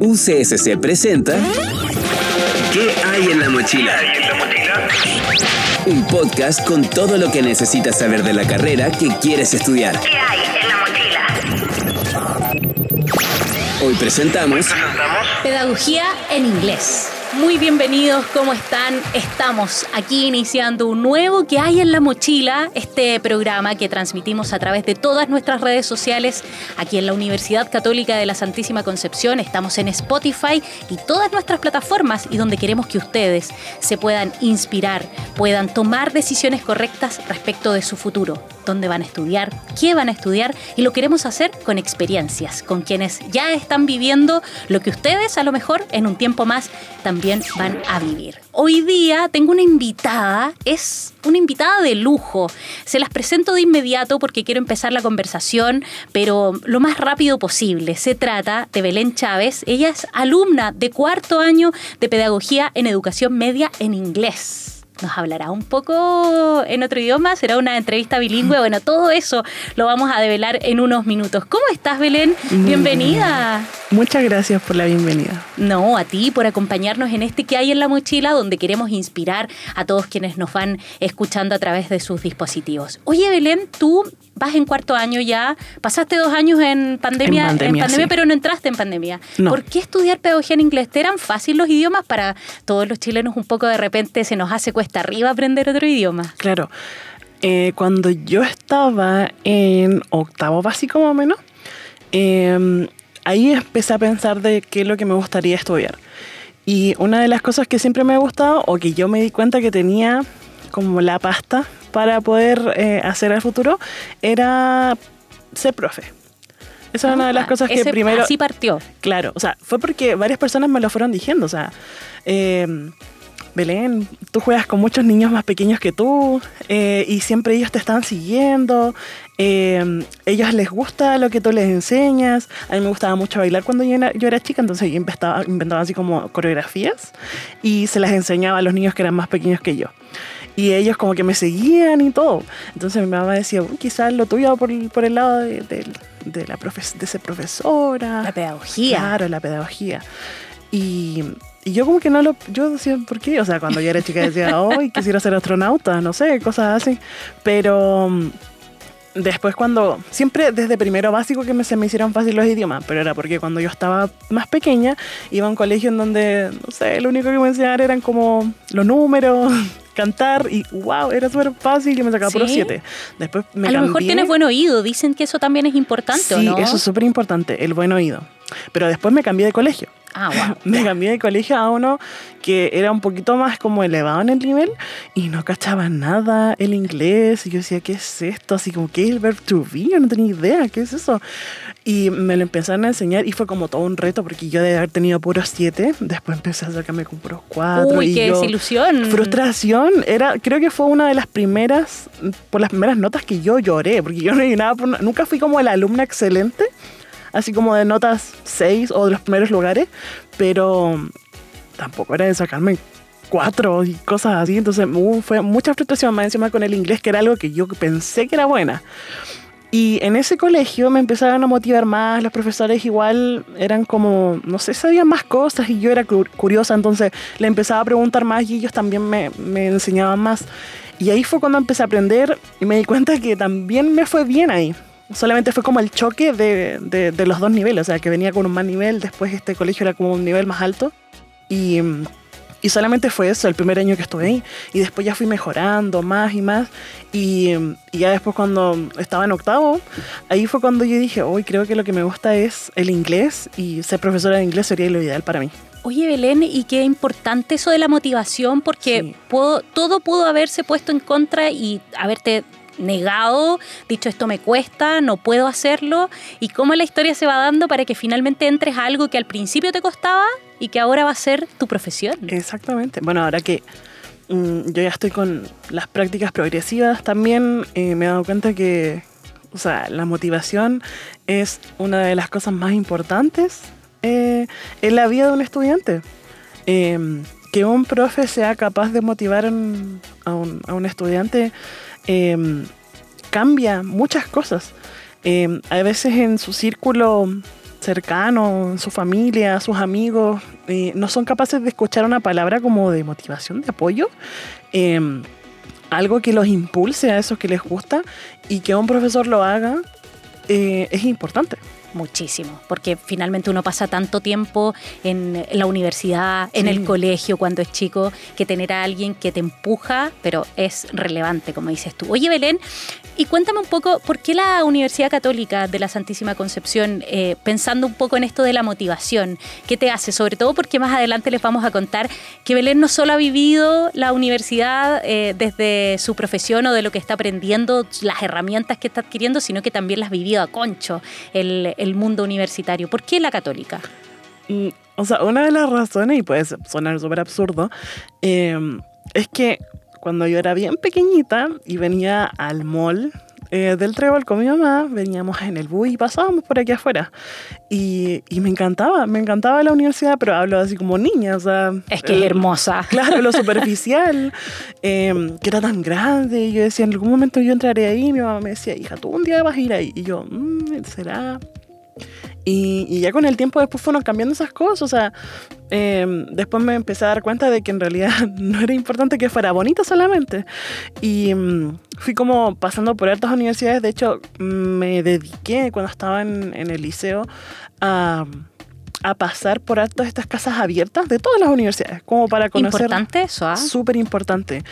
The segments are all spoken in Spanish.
UCSC presenta ¿Qué hay en la mochila? Un podcast con todo lo que necesitas saber de la carrera que quieres estudiar. ¿Qué hay en la mochila? Hoy presentamos Pedagogía en inglés. Muy bienvenidos, ¿cómo están? Estamos aquí iniciando un nuevo que hay en la mochila, este programa que transmitimos a través de todas nuestras redes sociales aquí en la Universidad Católica de la Santísima Concepción. Estamos en Spotify y todas nuestras plataformas y donde queremos que ustedes se puedan inspirar, puedan tomar decisiones correctas respecto de su futuro, dónde van a estudiar, qué van a estudiar y lo queremos hacer con experiencias, con quienes ya están viviendo lo que ustedes a lo mejor en un tiempo más también van a vivir. Hoy día tengo una invitada, es una invitada de lujo. Se las presento de inmediato porque quiero empezar la conversación, pero lo más rápido posible. Se trata de Belén Chávez. Ella es alumna de cuarto año de Pedagogía en Educación Media en Inglés nos hablará un poco en otro idioma, será una entrevista bilingüe, bueno, todo eso lo vamos a develar en unos minutos. ¿Cómo estás, Belén? Bienvenida. Muchas gracias por la bienvenida. No, a ti por acompañarnos en este que hay en la mochila, donde queremos inspirar a todos quienes nos van escuchando a través de sus dispositivos. Oye, Belén, tú vas en cuarto año ya, pasaste dos años en pandemia, En pandemia, sí. pero no entraste en pandemia. No. ¿Por qué estudiar pedagogía en inglés? ¿Te eran fácil los idiomas para todos los chilenos un poco de repente se nos hace cuesta arriba aprender otro idioma? Claro, eh, cuando yo estaba en octavo básico más o menos, eh, ahí empecé a pensar de qué es lo que me gustaría estudiar. Y una de las cosas que siempre me ha gustado, o que yo me di cuenta que tenía como la pasta para poder eh, hacer al futuro, era ser profe. Esa es una de las Ah, cosas que primero... Así partió. Claro, o sea, fue porque varias personas me lo fueron diciendo, o sea, eh, Belén, tú juegas con muchos niños más pequeños que tú eh, y siempre ellos te están siguiendo, eh, ellos les gusta lo que tú les enseñas, a mí me gustaba mucho bailar cuando yo era, yo era chica, entonces yo inventaba, inventaba así como coreografías y se las enseñaba a los niños que eran más pequeños que yo. Y ellos como que me seguían y todo. Entonces mi mamá decía, "Uy, quizás lo tuyo por, el- por el lado de, de- de la profes- de ser profesora. La pedagogía. Claro, la pedagogía. Y, y yo como que no lo... Yo decía, ¿por qué? O sea, cuando yo era chica decía, hoy quisiera ser astronauta, no sé, cosas así. Pero mm, después cuando... Siempre desde primero básico que me, se me hicieron fácil los idiomas, pero era porque cuando yo estaba más pequeña iba a un colegio en donde, no sé, lo único que me enseñaban eran como los números, cantar y wow, era súper fácil y me sacaba por los siete. Después me a lo mejor tienes buen oído, dicen que eso también es importante, ¿o Sí, no? eso es súper importante, el buen oído. Pero después me cambié de colegio. Ah, wow. Me cambié de colegio a uno que era un poquito más como elevado en el nivel y no cachaba nada el inglés. Y yo decía, ¿qué es esto? Así como, ¿qué es el verb to be? Yo no tenía idea, ¿qué es eso? Y me lo empezaron a enseñar y fue como todo un reto porque yo de haber tenido puros siete, después empecé a sacarme con puros cuatro. Uy, y qué yo- desilusión. Frustración, era, creo que fue una de las primeras, por las primeras notas que yo lloré, porque yo no llenaba por na- nunca fui como la alumna excelente, así como de notas 6 o de los primeros lugares, pero tampoco era de sacarme cuatro y cosas así, entonces hubo- fue mucha frustración más encima con el inglés, que era algo que yo pensé que era buena. Y en ese colegio me empezaron a motivar más, los profesores igual eran como, no sé, sabían más cosas y yo era cu- curiosa, entonces le empezaba a preguntar más y ellos también me, me enseñaban más. Y ahí fue cuando empecé a aprender y me di cuenta que también me fue bien ahí. Solamente fue como el choque de, de- de los dos niveles, o sea, que venía con un más nivel, después este colegio era como un nivel más alto. Y, y solamente fue eso, el primer año que estuve ahí. Y después ya fui mejorando más y más. Y, y ya después cuando estaba en octavo, ahí fue cuando yo dije, hoy creo que lo que me gusta es el inglés y ser profesora de inglés sería lo ideal para mí. Oye, Belén, y qué importante eso de la motivación, porque Sí. puedo- todo pudo haberse puesto en contra y haberte negado, dicho esto me cuesta, no puedo hacerlo, y cómo la historia se va dando para que finalmente entres a algo que al principio te costaba y que ahora va a ser tu profesión. Exactamente. Bueno, ahora que mm, yo ya estoy con las prácticas progresivas también, eh, me he dado cuenta que, o sea, la motivación es una de las cosas más importantes eh, en la vida de un estudiante. Eh, que un profe sea capaz de motivar a un estudiante eh, cambia muchas cosas. Eh, a veces en su círculo cercano, su familia, sus amigos, eh, no son capaces de escuchar una palabra como de motivación, de apoyo, eh, algo que los impulse a esos que les gusta y que un profesor lo haga, eh, es importante. Muchísimo, porque finalmente uno pasa tanto tiempo en la universidad, en Sí. el colegio cuando es chico, que tener a alguien que te empuja, pero es relevante, como dices tú. Oye, Belén, y cuéntame un poco, ¿por qué la Universidad Católica de la Santísima Concepción, eh, pensando un poco en esto de la motivación, qué te hace? Sobre todo porque más adelante les vamos a contar que Belén no solo ha vivido la universidad eh, desde su profesión o de lo que está aprendiendo, las herramientas que está adquiriendo, sino que también las vivido a concho, el, el mundo universitario. ¿Por qué la católica? Mm, O sea, una de las razones, y puede sonar súper absurdo, eh, es que cuando yo era bien pequeñita y venía al mall eh, del Trébol con mi mamá, veníamos en el bus y pasábamos por aquí afuera. Y, y me encantaba, me encantaba la universidad, pero hablo así como niña, o sea... Es que eh, hermosa. Claro, lo superficial, eh, que era tan grande. Y yo decía, en algún momento yo entraré ahí. Y mi mamá me decía, hija, tú un día vas a ir ahí. Y yo, "Mm, ¿será? Y, y ya con el tiempo después fueron cambiando esas cosas. O sea, eh, después me empecé a dar cuenta de que en realidad no era importante que fuera bonita solamente. Y mm, fui como pasando por altas universidades. De hecho, me dediqué cuando estaba en, en el liceo a, a pasar por altas estas casas abiertas de todas las universidades, como para conocer. Importante eso, ¿ah? Súper importante.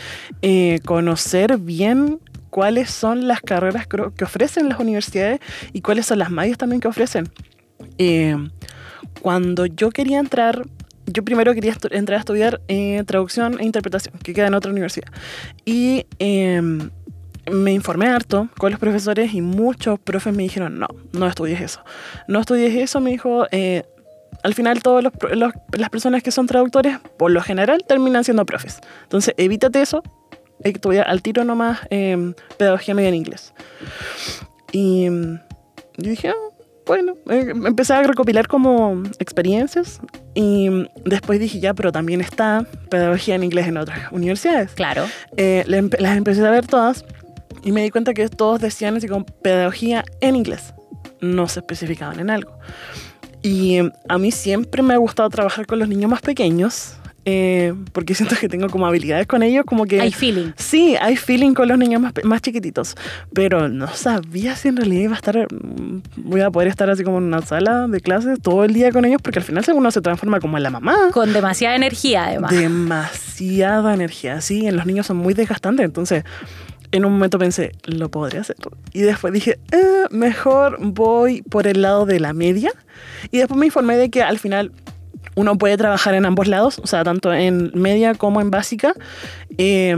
Eh, conocer bien cuáles son las carreras que ofrecen las universidades y cuáles son las mallas también que ofrecen. Eh, cuando yo quería entrar, yo primero quería entrar a estudiar eh, traducción e interpretación, que queda en otra universidad. Y eh, me informé harto con los profesores y muchos profes me dijeron, no, no estudies eso. No estudies eso, me dijo. eh, al final todas las personas que son traductores, por lo general, terminan siendo profes. Entonces, evítate eso. Estudiar al tiro nomás eh, pedagogía media en inglés. Y mm, yo dije, "Ah, bueno, eh, empecé a recopilar como experiencias y después dije, ya, pero también está pedagogía en inglés en otras universidades. Claro. Eh, las empecé a ver todas y me di cuenta que todos decían así como pedagogía en inglés. No se especificaban en algo. Y a mí siempre me ha gustado trabajar con los niños más pequeños eh, porque siento que tengo como habilidades con ellos, como que... Hay feeling. Sí, hay feeling con los niños más, más chiquititos, pero no sabía si en realidad iba a estar, mm, voy a poder estar así como en una sala de clases todo el día con ellos, porque al final uno se transforma como en la mamá. Con demasiada energía, además. Demasiada energía, sí, en los niños son muy desgastantes, entonces en un momento pensé, lo podría hacer. Y después dije, "Eh, mejor voy por el lado de la media. Y después me informé de que al final uno puede trabajar en ambos lados, o sea, tanto en media como en básica. Eh,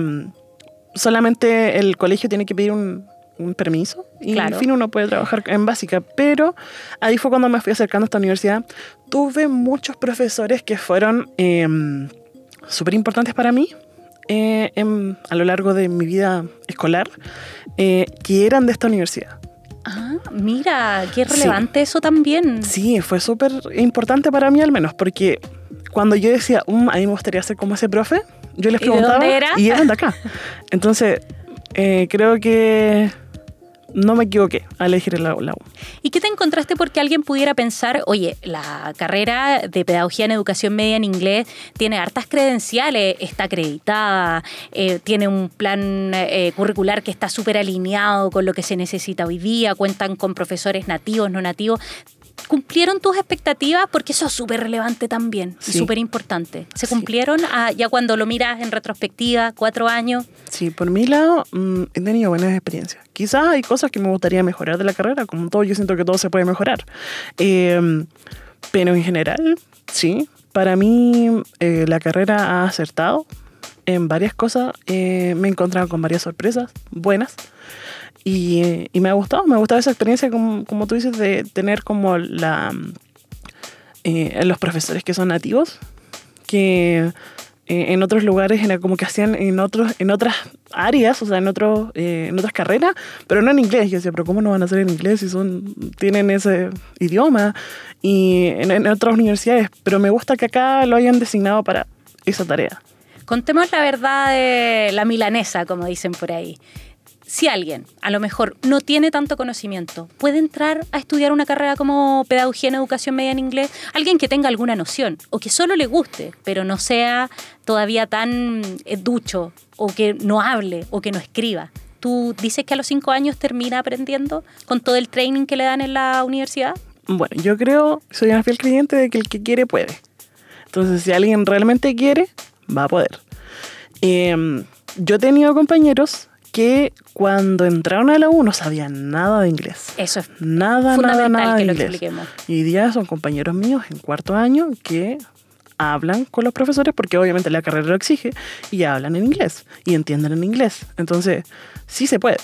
solamente el colegio tiene que pedir un, un permiso y Claro. en fin uno puede trabajar en básica. Pero ahí fue cuando me fui acercando a esta universidad. Tuve muchos profesores que fueron eh, súper importantes para mí eh, en- a lo largo de mi vida escolar, eh, que eran de esta universidad. Ah, mira, qué relevante eso también. Sí, fue súper importante para mí al menos, porque cuando yo decía, "Mm, a mí me gustaría ser como ese profe, yo les ¿Y de preguntaba dónde era? y eran de acá. Entonces, eh, creo que no me equivoqué al elegir la, la U. ¿Y qué te encontraste porque alguien pudiera pensar, oye, la carrera de pedagogía en educación media en inglés tiene hartas credenciales, está acreditada, eh, tiene un plan eh, curricular que está súper alineado con lo que se necesita hoy día, cuentan con profesores nativos, no nativos? ¿Cumplieron tus expectativas? Porque eso es súper relevante también y Sí. súper importante. ¿Se Sí. cumplieron ya cuando lo miras en retrospectiva, cuatro años? Sí, por mi lado, mm, he tenido buenas experiencias. Quizás hay cosas que me gustaría mejorar de la carrera, como todo, yo siento que todo se puede mejorar. Eh, pero en general, sí, para mí eh, la carrera ha acertado en varias cosas. Eh, me he encontrado con varias sorpresas buenas. Y, y me ha gustado, me ha gustado esa experiencia, como, como tú dices, de tener como la, eh, los profesores que son nativos, que eh, en otros lugares era como que hacían en otros en otras áreas, o sea, en otros eh, en otras carreras, pero no en inglés. Yo decía, pero cómo no van a hacer en inglés si son tienen ese idioma y en, en otras universidades. Pero me gusta que acá lo hayan designado para esa tarea. Contemos la verdad de la milanesa, como dicen por ahí. Si alguien a lo mejor no tiene tanto conocimiento, puede entrar a estudiar una carrera como pedagogía en educación media en inglés, alguien que tenga alguna noción o que solo le guste, pero no sea todavía tan eh, ducho o que no hable o que no escriba. ¿Tú dices que a los cinco años termina aprendiendo con todo el training que le dan en la universidad? Bueno, yo creo, soy una fiel creyente de que el que quiere puede. Entonces, si alguien realmente quiere, va a poder. Em, yo he tenido compañeros que cuando entraron a la U no sabían nada de inglés. Eso es Nada, nada, fundamental nada de que lo inglés. expliquemos. Y día son compañeros míos en cuarto año que hablan con los profesores porque obviamente la carrera lo exige y hablan en inglés y entienden en inglés. Entonces, sí se puede.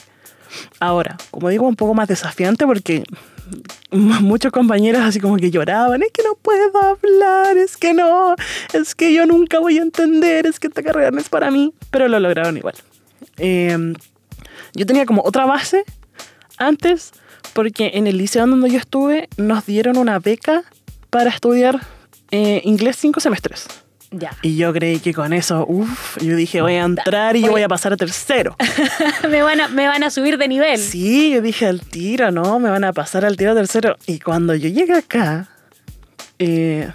Ahora, como digo, un poco más desafiante porque muchos compañeros así como que lloraban, es que no puedo hablar, es que no, es que yo nunca voy a entender, es que esta carrera no es para mí, pero lo lograron igual. Eh, yo tenía como otra base antes porque en el liceo donde yo estuve nos dieron una beca para estudiar eh, inglés cinco semestres. Ya. Y yo creí que con eso, uff, yo dije voy a entrar y yo Oye. voy a pasar a tercero. me, van a, me van a subir de nivel. Sí, yo dije al tiro, ¿no? Me van a pasar al tiro tercero. Y cuando yo llegué acá, eh,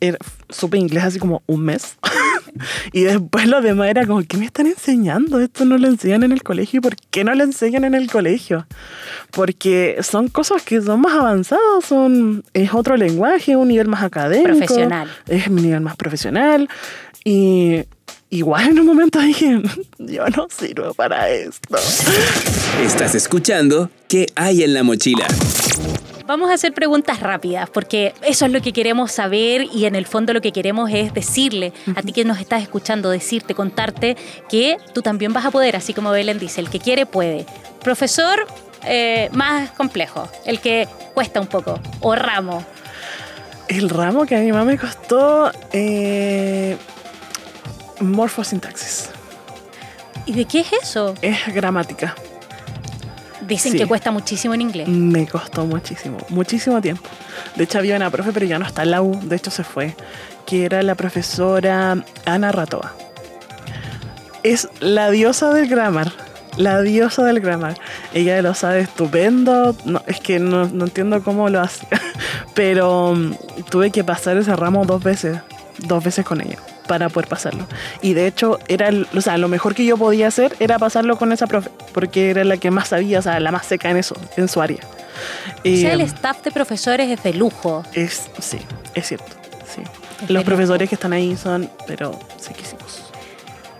era- supe inglés así como un mes. y después lo demás era como, ¿qué me están enseñando? Esto no lo enseñan en el colegio. ¿Y por qué no lo enseñan en el colegio? Porque son cosas que son más avanzadas, son, es otro lenguaje, un nivel más académico. Profesional. Es mi nivel más profesional. Y igual en un momento dije, yo no sirvo para esto. Estás escuchando ¿Qué hay en la mochila? Vamos a hacer preguntas rápidas porque eso es lo que queremos saber y en el fondo lo que queremos es decirle a ti que nos estás escuchando, decirte, contarte que tú también vas a poder, así como Belén dice, el que quiere puede. Profesor eh, más complejo, el que cuesta un poco, o ramo. El ramo que a mi mamá me costó eh, morfosintaxis. ¿Y de qué es eso? Es gramática. Dicen Sí. que cuesta muchísimo en inglés. Me costó muchísimo, muchísimo tiempo. De hecho, había una profe, pero ya no está en la U, de hecho se fue, que era la profesora Ana Ratova. Es la diosa del grammar, la diosa del grammar. Ella lo sabe estupendo, no, es que no, no entiendo cómo lo hace, pero mm, tuve que pasar ese ramo dos veces, dos veces con ella para poder pasarlo. Y de hecho, era o sea, lo mejor que yo podía hacer era pasarlo con esa profe, porque era la que más sabía, o sea, la más seca en eso, en su área. O sea, Eh, el staff de profesores es de lujo. es, sí, es cierto. Sí. Es Los lujo. profesores que están ahí son, pero sequísimos.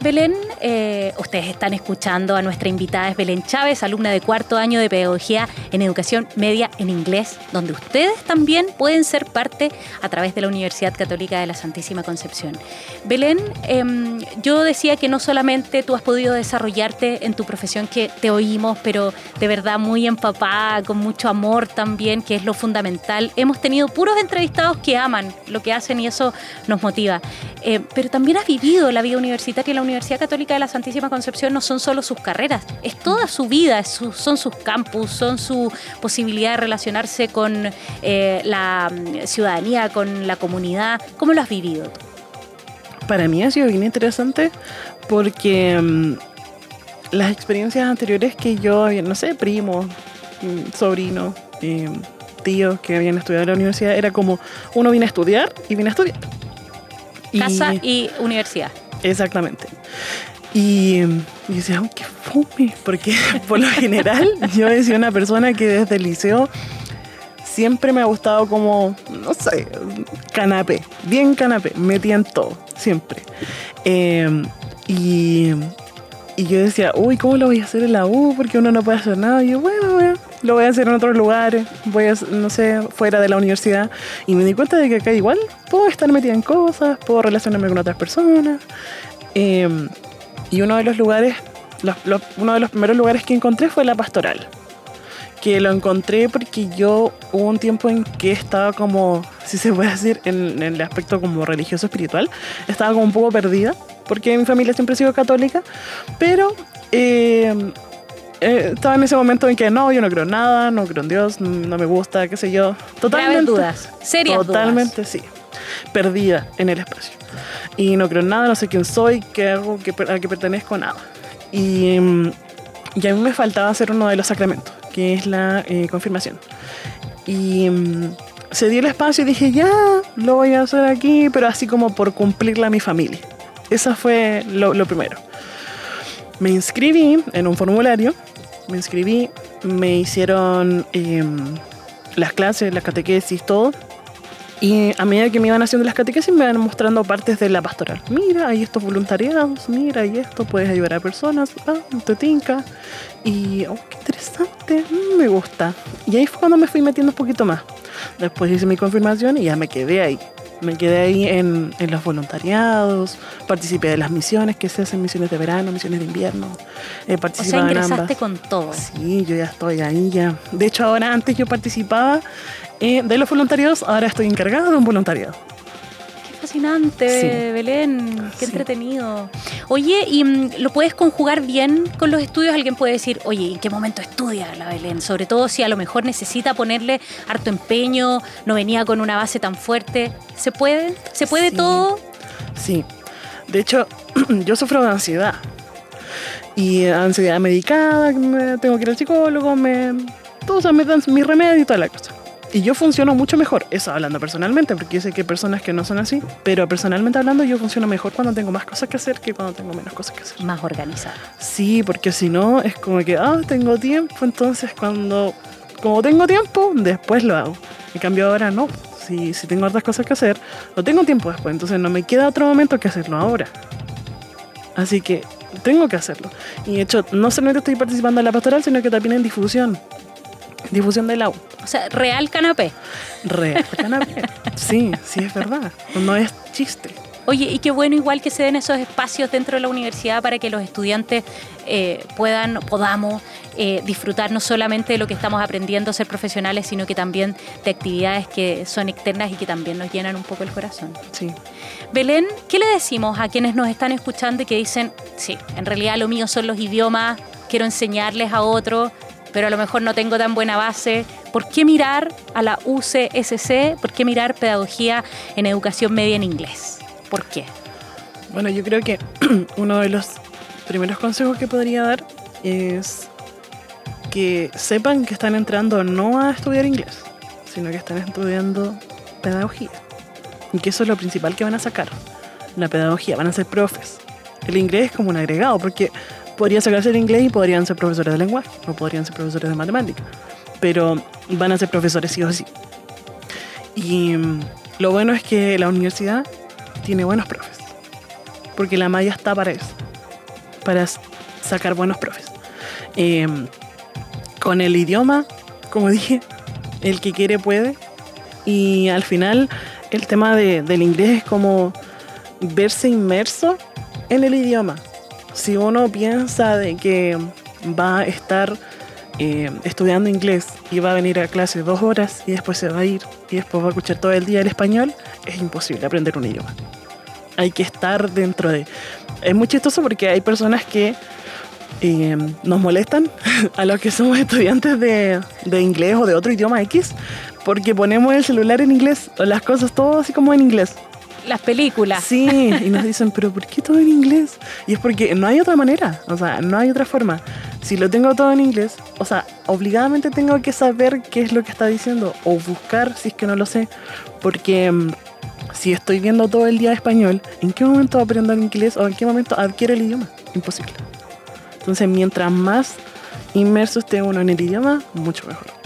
Belén, eh, ustedes están escuchando a nuestra invitada, es Belén Chávez, alumna de cuarto año de Pedagogía en Educación Media en Inglés, donde ustedes también pueden ser parte a través de la Universidad Católica de la Santísima Concepción. Belén, em, yo decía que no solamente tú has podido desarrollarte en tu profesión, que te oímos, pero de verdad muy empapada, con mucho amor también, que es lo fundamental. Hemos tenido puros entrevistados que aman lo que hacen y eso nos motiva. Eh, pero también has vivido la vida universitaria y la Universidad Católica de la Santísima Concepción no son solo sus carreras, es toda su vida, es su- son sus campus, son su posibilidad de relacionarse con eh, la mm, ciudadanía, con la comunidad. ¿Cómo lo has vivido tú? Para mí ha sido bien interesante porque mm, las experiencias anteriores que yo, había, no sé, primos, mm, sobrinos, eh, tíos que habían estudiado en la universidad, era como uno viene a estudiar y viene a estudiar. Y- Casa y universidad. Exactamente. Y, y decía, "Ay, qué fome, porque por lo general yo he sido una persona que desde el liceo siempre me ha gustado como, no sé, canapé, bien canapé, metía en todo, siempre. Eh, y, y yo decía, uy, ¿cómo lo voy a hacer en la U? Porque uno no puede hacer nada. Y yo, bueno, bueno, lo voy a hacer en otros lugares, voy a, no sé, fuera de la universidad. Y me di cuenta de que acá igual puedo estar metida en cosas, puedo relacionarme con otras personas. Eh, y uno de los lugares, los- los- uno de los primeros lugares que encontré fue la pastoral. Que lo encontré porque yo hubo un tiempo en que estaba como, si se puede decir, en, en el aspecto como religioso espiritual, estaba como un poco perdida, porque mi familia siempre ha sido católica, pero eh, eh, estaba en ese momento en que no, yo no creo en nada, no creo en Dios, no me gusta, qué sé yo. Totalmente. Dudas, serias dudas. Totalmente, sí. Perdida en el espacio. Y no creo en nada, no sé quién soy, qué hago, qué, a qué pertenezco, nada. Y mm, Y a mí me faltaba hacer uno de los sacramentos, que es la eh, confirmación. Y mm, se dio el espacio y dije, ya, lo voy a hacer aquí, pero así como por cumplirla a mi familia. Esa fue lo, lo primero. Me inscribí en un formulario, me inscribí, me hicieron em, las clases, las catequesis, todo. Y a medida que me iban haciendo las catequesis, me iban mostrando partes de la pastoral. Mira, hay estos voluntariados, mira, y esto, puedes ayudar a personas, ah, te tinca. Y, oh, qué interesante, mm, me gusta. Y ahí fue cuando me fui metiendo un poquito más. Después hice mi confirmación y ya me quedé ahí. Me quedé ahí en, en los voluntariados, participé de las misiones que se hacen, misiones de verano, misiones de invierno. Eh, O sea, en ingresaste ambas. con todo. Sí, yo ya estoy ahí ya. De hecho, ahora antes yo participaba eh, de los voluntariados, ahora estoy encargada de un voluntariado. Fascinante, Sí. Belén. Qué Sí. entretenido. Oye, ¿y mm, lo puedes conjugar bien con los estudios? Alguien puede decir, oye, ¿en qué momento estudia la Belén? Sobre todo si a lo mejor necesita ponerle harto empeño, no venía con una base tan fuerte. ¿Se puede? ¿Se puede Sí. todo? Sí. De hecho, yo sufro de ansiedad. Y ansiedad medicada, tengo que ir al psicólogo, me, todos me dan mi remedio y toda la cosa. Y yo funciono mucho mejor, eso hablando personalmente, porque yo sé que hay personas que no son así, pero personalmente hablando yo funciono mejor cuando tengo más cosas que hacer que cuando tengo menos cosas que hacer. Más organizado. Sí, porque si no es como que, ah, tengo tiempo, entonces cuando, como tengo tiempo, después lo hago. En cambio ahora no, si, si tengo otras cosas que hacer, no tengo tiempo después, entonces no me queda otro momento que hacerlo ahora. Así que tengo que hacerlo. Y de hecho, no solamente estoy participando en la pastoral, sino que también en difusión. Difusión del agua. O sea, real canapé. Re, canapé. Sí, sí es verdad. No es chiste. Oye, y qué bueno igual que se den esos espacios dentro de la universidad para que los estudiantes eh, puedan, podamos eh, disfrutar no solamente de lo que estamos aprendiendo a ser profesionales, sino que también de actividades que son externas y que también nos llenan un poco el corazón. Sí. Belén, ¿qué le decimos a quienes nos están escuchando y que dicen, sí, en realidad lo mío son los idiomas, quiero enseñarles a otros, pero a lo mejor no tengo tan buena base? ¿Por qué mirar a la UCSC? ¿Por qué mirar pedagogía en educación media en inglés? ¿Por qué? Bueno, yo creo que uno de los primeros consejos que podría dar es que sepan que están entrando no a estudiar inglés, sino que están estudiando pedagogía. Y que eso es lo principal que van a sacar. La pedagogía, van a ser profes. El inglés es como un agregado, porque podrían sacarse el inglés y podrían ser profesores de lenguaje, o podrían ser profesores de matemática. Pero van a ser profesores sí o sí. Y mm, lo bueno es que la universidad tiene buenos profes. Porque la malla está para eso. Para sacar buenos profes. Eh, con el idioma, como dije, el que quiere puede. Y al final, el tema de- del inglés es como verse inmerso en el idioma. Si uno piensa de que va a estar eh, estudiando inglés y va a venir a clase dos horas y después se va a ir y después va a escuchar todo el día el español, es imposible aprender un idioma. Hay que estar dentro de... Es muy chistoso porque hay personas que eh, nos molestan a los que somos estudiantes de, de inglés o de otro idioma X porque ponemos el celular en inglés o las cosas todo así como en inglés. Las películas. Sí, y nos dicen, pero ¿por qué todo en inglés? Y es porque no hay otra manera, o sea, no hay otra forma. Si lo tengo todo en inglés, o sea, obligadamente tengo que saber qué es lo que está diciendo o buscar si es que no lo sé, porque mm, si estoy viendo todo el día español, ¿en qué momento aprendo el inglés o en qué momento adquiero el idioma? Imposible. Entonces, mientras más inmerso esté uno en el idioma, mucho mejor.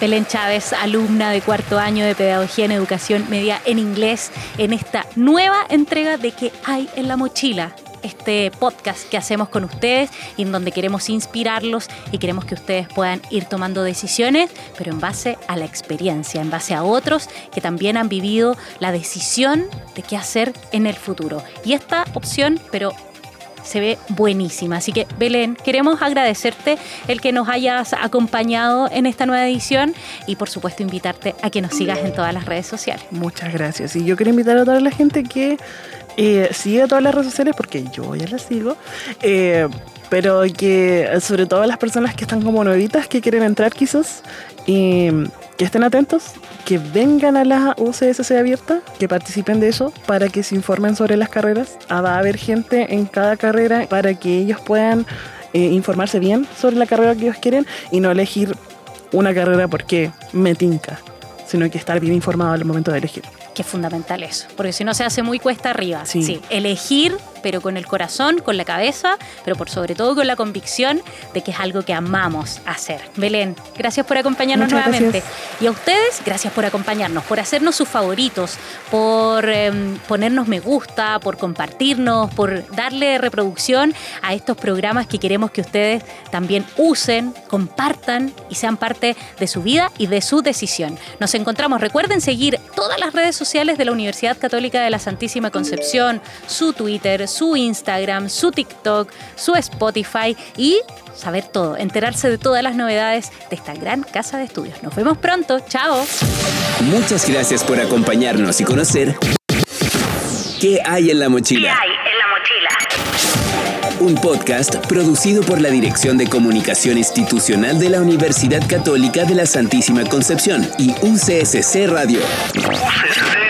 Belén Chávez, alumna de cuarto año de Pedagogía en Educación Media en Inglés, en esta nueva entrega de ¿Qué hay en la mochila? Este podcast que hacemos con ustedes y en donde queremos inspirarlos y queremos que ustedes puedan ir tomando decisiones, pero en base a la experiencia, en base a otros que también han vivido la decisión de qué hacer en el futuro. Y esta opción, pero se ve buenísima. Así que, Belén, queremos agradecerte el que nos hayas acompañado en esta nueva edición y, por supuesto, invitarte a que nos sigas en todas las redes sociales. Muchas gracias. Y yo quiero invitar a toda la gente que eh, sigue todas las redes sociales, porque yo ya las sigo, eh, pero que sobre todo las personas que están como nuevitas, que quieren entrar quizás, que estén atentos, que vengan a la UCSC abierta, que participen de eso, para que se informen sobre las carreras. Ah, va a haber gente en cada carrera para que ellos puedan eh, informarse bien sobre la carrera que ellos quieren y no elegir una carrera porque me tinca, sino que estar bien informado al momento de elegir. Que es fundamental eso, porque si no se hace muy cuesta arriba. Sí. elegir, pero con el corazón, con la cabeza, pero por sobre todo con la convicción de que es algo que amamos hacer. Belén, gracias por acompañarnos Muchas nuevamente. gracias. Y a ustedes, gracias por acompañarnos, por hacernos sus favoritos, por eh, ponernos me gusta, por compartirnos, por darle reproducción a estos programas que queremos que ustedes también usen, compartan y sean parte de su vida y de su decisión. Nos encontramos, recuerden seguir todas las redes sociales de la Universidad Católica de la Santísima Concepción, su Twitter, su Instagram, su TikTok, su Spotify y saber todo, enterarse de todas las novedades de esta gran casa de estudios. Nos vemos pronto, chao. Muchas gracias por acompañarnos y conocer ¿Qué hay en la ¿Qué mochila? hay en la mochila? Un podcast producido por la Dirección de Comunicación Institucional de la Universidad Católica de la Santísima Concepción y UCSC Radio. UCSC